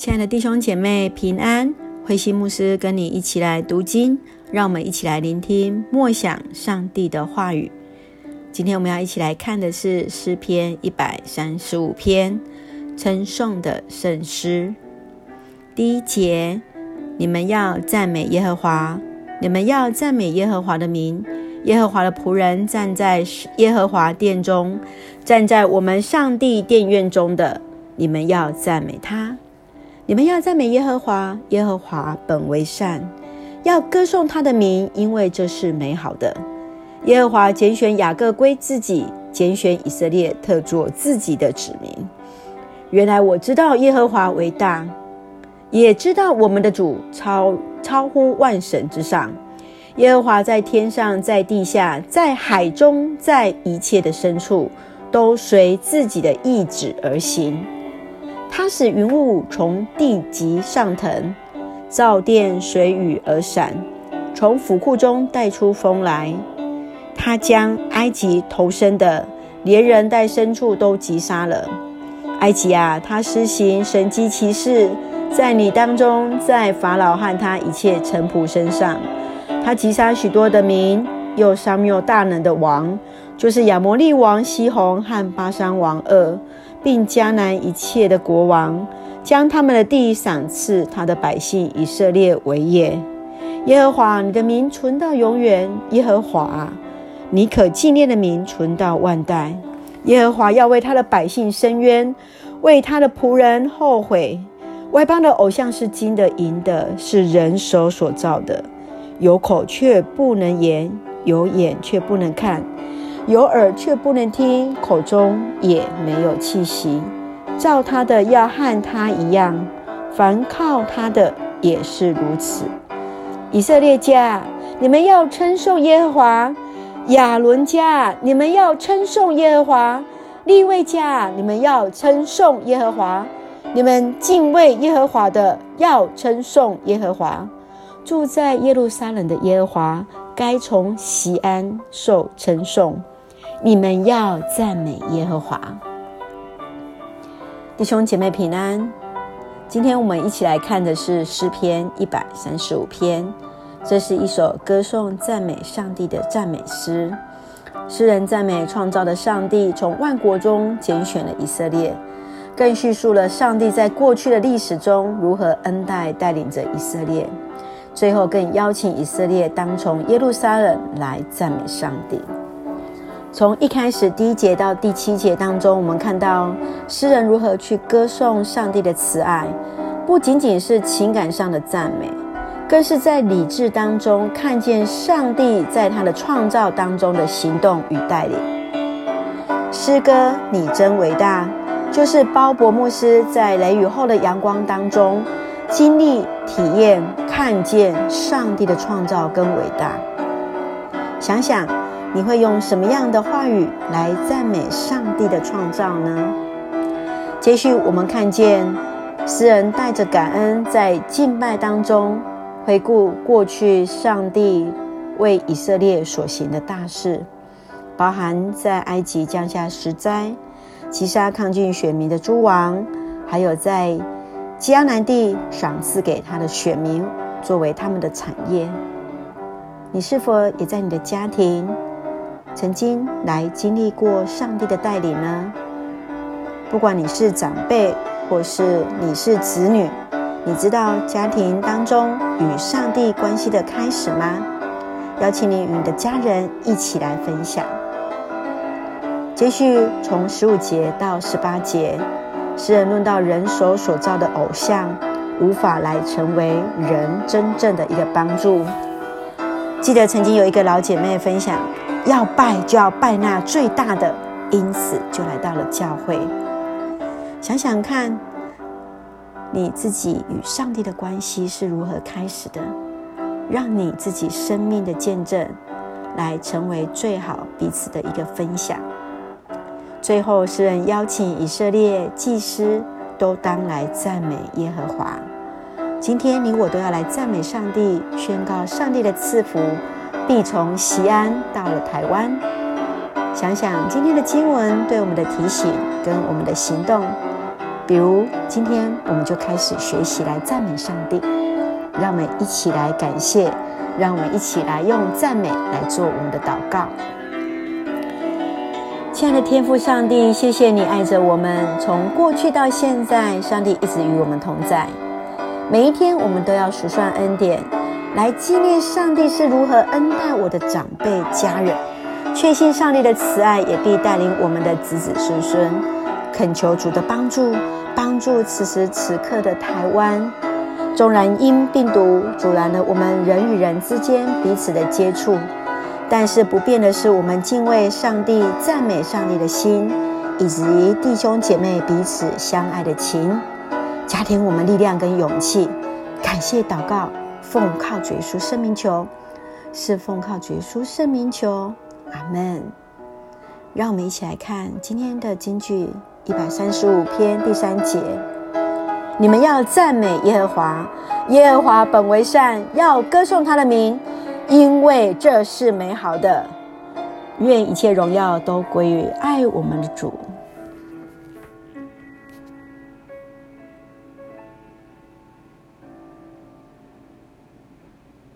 亲爱的弟兄姐妹平安，慧心牧师跟你一起来读经，让我们一起来聆听默想上帝的话语。今天我们要一起来看的是诗篇一百三十五篇称颂的圣诗。第一节，你们要赞美耶和华，你们要赞美耶和华的名。耶和华的仆人站在耶和华殿中，站在我们上帝殿院中的，你们要赞美他。你们要赞美耶和华，耶和华本为善，要歌颂他的名，因为这是美好的。耶和华拣选雅各归自己，拣选以色列特作自己的子民。原来我知道耶和华为大，也知道我们的主超超乎万神之上。耶和华在天上，在地下，在海中，在一切的深处，都随自己的意志而行。他使云雾从地极上腾，造电随雨而闪，从府库中带出风来。他将埃及投生的，连人带牲畜都击杀了。埃及啊，他施行神迹奇事，在你当中，在法老和他一切臣仆身上，他击杀许多的民，又杀灭大能的王，就是亚摩利王西宏和巴山王二。并迦南一切的国王，将他们的地赏赐他的百姓以色列为业。耶和华，你的名存到永远。耶和华，你可纪念的名存到万代。耶和华要为他的百姓伸冤，为他的仆人后悔。外邦的偶像是金的、银的，是人手所造的，有口却不能言，有眼却不能看。有耳却不能听，口中也没有气息。造他的要和他一样，凡靠他的也是如此。以色列家，你们要称颂耶和华；亚伦家，你们要称颂耶和华；利未家，你们要称颂耶和华。你们敬畏耶和华的，要称颂耶和华。住在耶路撒冷的耶和华，该从西安受称颂。你们要赞美耶和华，弟兄姐妹平安。今天我们一起来看的是诗篇一百三十五篇，这是一首歌颂赞美上帝的赞美诗。诗人赞美创造的上帝，从万国中拣选了以色列，更叙述了上帝在过去的历史中如何恩待带领着以色列，最后更邀请以色列当从耶路撒冷来赞美上帝。从一开始第一节到第七节当中，我们看到诗人如何去歌颂上帝的慈爱，不仅仅是情感上的赞美，更是在理智当中看见上帝在他的创造当中的行动与带领。诗歌你真伟大，就是鲍勃牧师在雷雨后的阳光当中经历、体验、看见上帝的创造跟伟大。想想。你会用什么样的话语来赞美上帝的创造呢？接续，我们看见诗人带着感恩，在敬拜当中回顾过去上帝为以色列所行的大事，包含在埃及降下十灾，击杀抗拒选民的诸王，还有在迦南地赏赐给他的选民作为他们的产业。你是否也在你的家庭？曾经来经历过上帝的带领呢？不管你是长辈，或是你是子女，你知道家庭当中与上帝关系的开始吗？邀请你与你的家人一起来分享。接续从十五节到十八节，诗人论到人手所造的偶像无法来成为人真正的一个帮助。记得曾经有一个老姐妹分享。要拜就要拜那最大的，因此就来到了教会。想想看，你自己与上帝的关系是如何开始的？让你自己生命的见证，来成为最好彼此的一个分享。最后，诗人邀请以色列祭司都当来赞美耶和华。今天你我都要来赞美上帝，宣告上帝的赐福。必从西安到了台湾。想想今天的经文对我们的提醒跟我们的行动，比如今天我们就开始学习来赞美上帝，让我们一起来感谢，让我们一起来用赞美来做我们的祷告。亲爱的天父上帝，谢谢你爱着我们，从过去到现在，上帝一直与我们同在。每一天，我们都要数算恩典，来纪念上帝是如何恩待我的长辈家人，确信上帝的慈爱也必带领我们的子子孙孙。恳求主的帮助，帮助此时此刻的台湾。纵然因病毒阻拦了我们人与人之间彼此的接触。但是不变的是，我们敬畏上帝、赞美上帝的心，以及弟兄姐妹彼此相爱的情，加添我们力量跟勇气。感谢祷告，奉靠主耶稣圣名求，是奉靠主耶稣圣名求，阿门。让我们一起来看今天的经句一百三十五篇第三节：你们要赞美耶和华，耶和华本为善，要歌颂他的名。因为这是美好的，愿一切荣耀都归于爱我们的主。